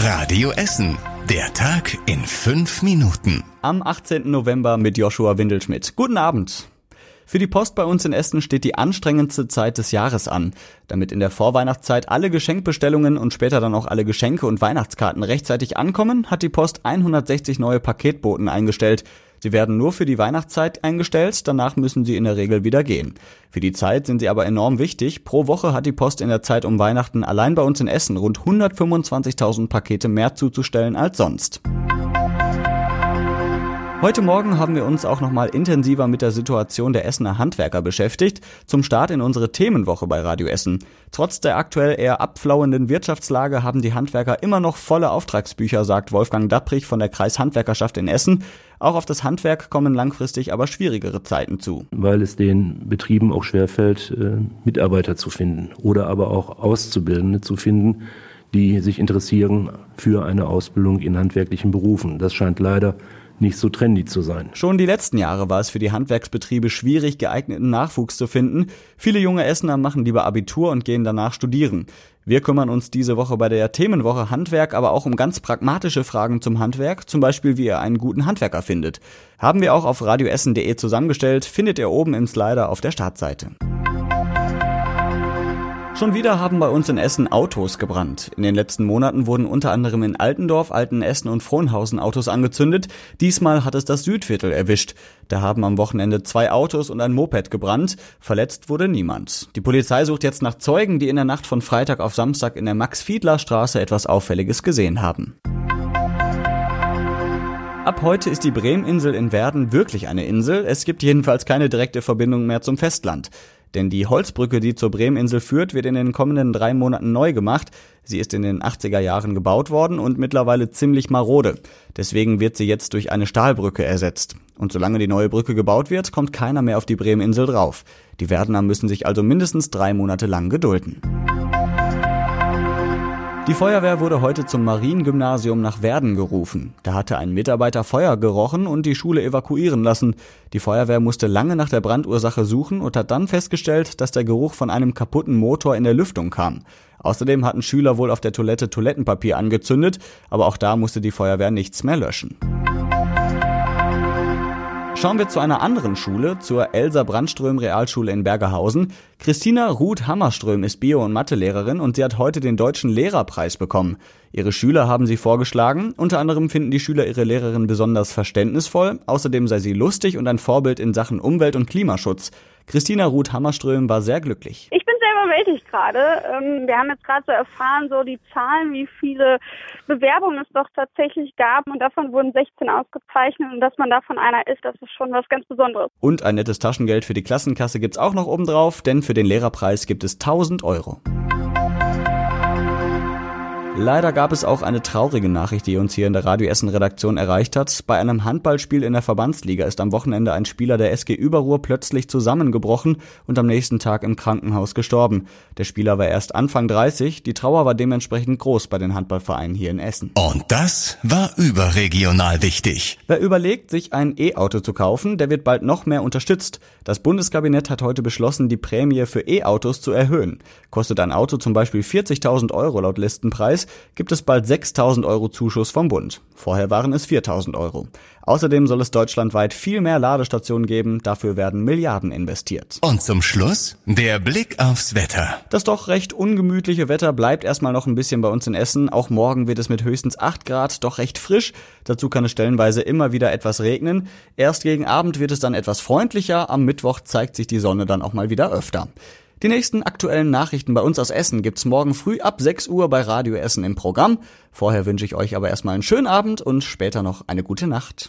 Radio Essen. Der Tag in fünf Minuten. Am 18. November mit Joshua Windelschmidt. Guten Abend. Für die Post bei uns in Essen steht die anstrengendste Zeit des Jahres an. Damit in der Vorweihnachtszeit alle Geschenkbestellungen und später dann auch alle Geschenke und Weihnachtskarten rechtzeitig ankommen, hat die Post 160 neue Paketboten eingestellt. Sie werden nur für die Weihnachtszeit eingestellt, danach müssen sie in der Regel wieder gehen. Für die Zeit sind sie aber enorm wichtig. Pro Woche hat die Post in der Zeit um Weihnachten allein bei uns in Essen rund 125.000 Pakete mehr zuzustellen als sonst. Heute Morgen haben wir uns auch nochmal intensiver mit der Situation der Essener Handwerker beschäftigt, zum Start in unsere Themenwoche bei Radio Essen. Trotz der aktuell eher abflauenden Wirtschaftslage haben die Handwerker immer noch volle Auftragsbücher, sagt Wolfgang Dapprich von der Kreishandwerkerschaft in Essen. Auch auf das Handwerk kommen langfristig aber schwierigere Zeiten zu. Weil es den Betrieben auch schwerfällt, äh, Mitarbeiter zu finden oder aber auch Auszubildende zu finden, die sich interessieren für eine Ausbildung in handwerklichen Berufen. Das scheint leider nicht so trendy zu sein. Schon die letzten Jahre war es für die Handwerksbetriebe schwierig, geeigneten Nachwuchs zu finden. Viele junge Essener machen lieber Abitur und gehen danach studieren. Wir kümmern uns diese Woche bei der Themenwoche Handwerk aber auch um ganz pragmatische Fragen zum Handwerk, zum Beispiel wie ihr einen guten Handwerker findet. Haben wir auch auf radioessen.de zusammengestellt, findet ihr oben im Slider auf der Startseite. Schon wieder haben bei uns in Essen Autos gebrannt. In den letzten Monaten wurden unter anderem in Altendorf, Altenessen und Frohnhausen Autos angezündet. Diesmal hat es das Südviertel erwischt. Da haben am Wochenende zwei Autos und ein Moped gebrannt. Verletzt wurde niemand. Die Polizei sucht jetzt nach Zeugen, die in der Nacht von Freitag auf Samstag in der Max-Fiedler-Straße etwas Auffälliges gesehen haben. Ab heute ist die Bremeninsel in Werden wirklich eine Insel. Es gibt jedenfalls keine direkte Verbindung mehr zum Festland. Denn die Holzbrücke, die zur Bremeninsel führt, wird in den kommenden drei Monaten neu gemacht. Sie ist in den 80er Jahren gebaut worden und mittlerweile ziemlich marode. Deswegen wird sie jetzt durch eine Stahlbrücke ersetzt. Und solange die neue Brücke gebaut wird, kommt keiner mehr auf die Bremeninsel drauf. Die Werdener müssen sich also mindestens drei Monate lang gedulden. Die Feuerwehr wurde heute zum Mariengymnasium nach Werden gerufen. Da hatte ein Mitarbeiter Feuer gerochen und die Schule evakuieren lassen. Die Feuerwehr musste lange nach der Brandursache suchen und hat dann festgestellt, dass der Geruch von einem kaputten Motor in der Lüftung kam. Außerdem hatten Schüler wohl auf der Toilette Toilettenpapier angezündet, aber auch da musste die Feuerwehr nichts mehr löschen. Schauen wir zu einer anderen Schule, zur Elsa Brandström Realschule in Bergerhausen. Christina Ruth Hammerström ist Bio- und Mathelehrerin und sie hat heute den Deutschen Lehrerpreis bekommen. Ihre Schüler haben sie vorgeschlagen. Unter anderem finden die Schüler ihre Lehrerin besonders verständnisvoll. Außerdem sei sie lustig und ein Vorbild in Sachen Umwelt- und Klimaschutz. Christina Ruth Hammerström war sehr glücklich. Ich überwältigt gerade. Ähm, wir haben jetzt gerade so erfahren, so die Zahlen, wie viele Bewerbungen es doch tatsächlich gab und davon wurden 16 ausgezeichnet und dass man davon einer ist, das ist schon was ganz Besonderes. Und ein nettes Taschengeld für die Klassenkasse gibt's auch noch obendrauf, denn für den Lehrerpreis gibt es 1000 Euro. Leider gab es auch eine traurige Nachricht, die uns hier in der Radio Essen Redaktion erreicht hat. Bei einem Handballspiel in der Verbandsliga ist am Wochenende ein Spieler der SG Überruhr plötzlich zusammengebrochen und am nächsten Tag im Krankenhaus gestorben. Der Spieler war erst Anfang 30, die Trauer war dementsprechend groß bei den Handballvereinen hier in Essen. Und das war überregional wichtig. Wer überlegt, sich ein E-Auto zu kaufen, der wird bald noch mehr unterstützt. Das Bundeskabinett hat heute beschlossen, die Prämie für E-Autos zu erhöhen. Kostet ein Auto zum Beispiel 40.000 Euro laut Listenpreis, gibt es bald 6.000 Euro Zuschuss vom Bund. Vorher waren es 4.000 Euro. Außerdem soll es deutschlandweit viel mehr Ladestationen geben, dafür werden Milliarden investiert. Und zum Schluss der Blick aufs Wetter. Das doch recht ungemütliche Wetter bleibt erstmal noch ein bisschen bei uns in Essen. Auch morgen wird es mit höchstens 8 Grad doch recht frisch. Dazu kann es stellenweise immer wieder etwas regnen. Erst gegen Abend wird es dann etwas freundlicher. Am Mittwoch zeigt sich die Sonne dann auch mal wieder öfter. Die nächsten aktuellen Nachrichten bei uns aus Essen gibt's morgen früh ab 6 Uhr bei Radio Essen im Programm. Vorher wünsche ich euch aber erstmal einen schönen Abend und später noch eine gute Nacht.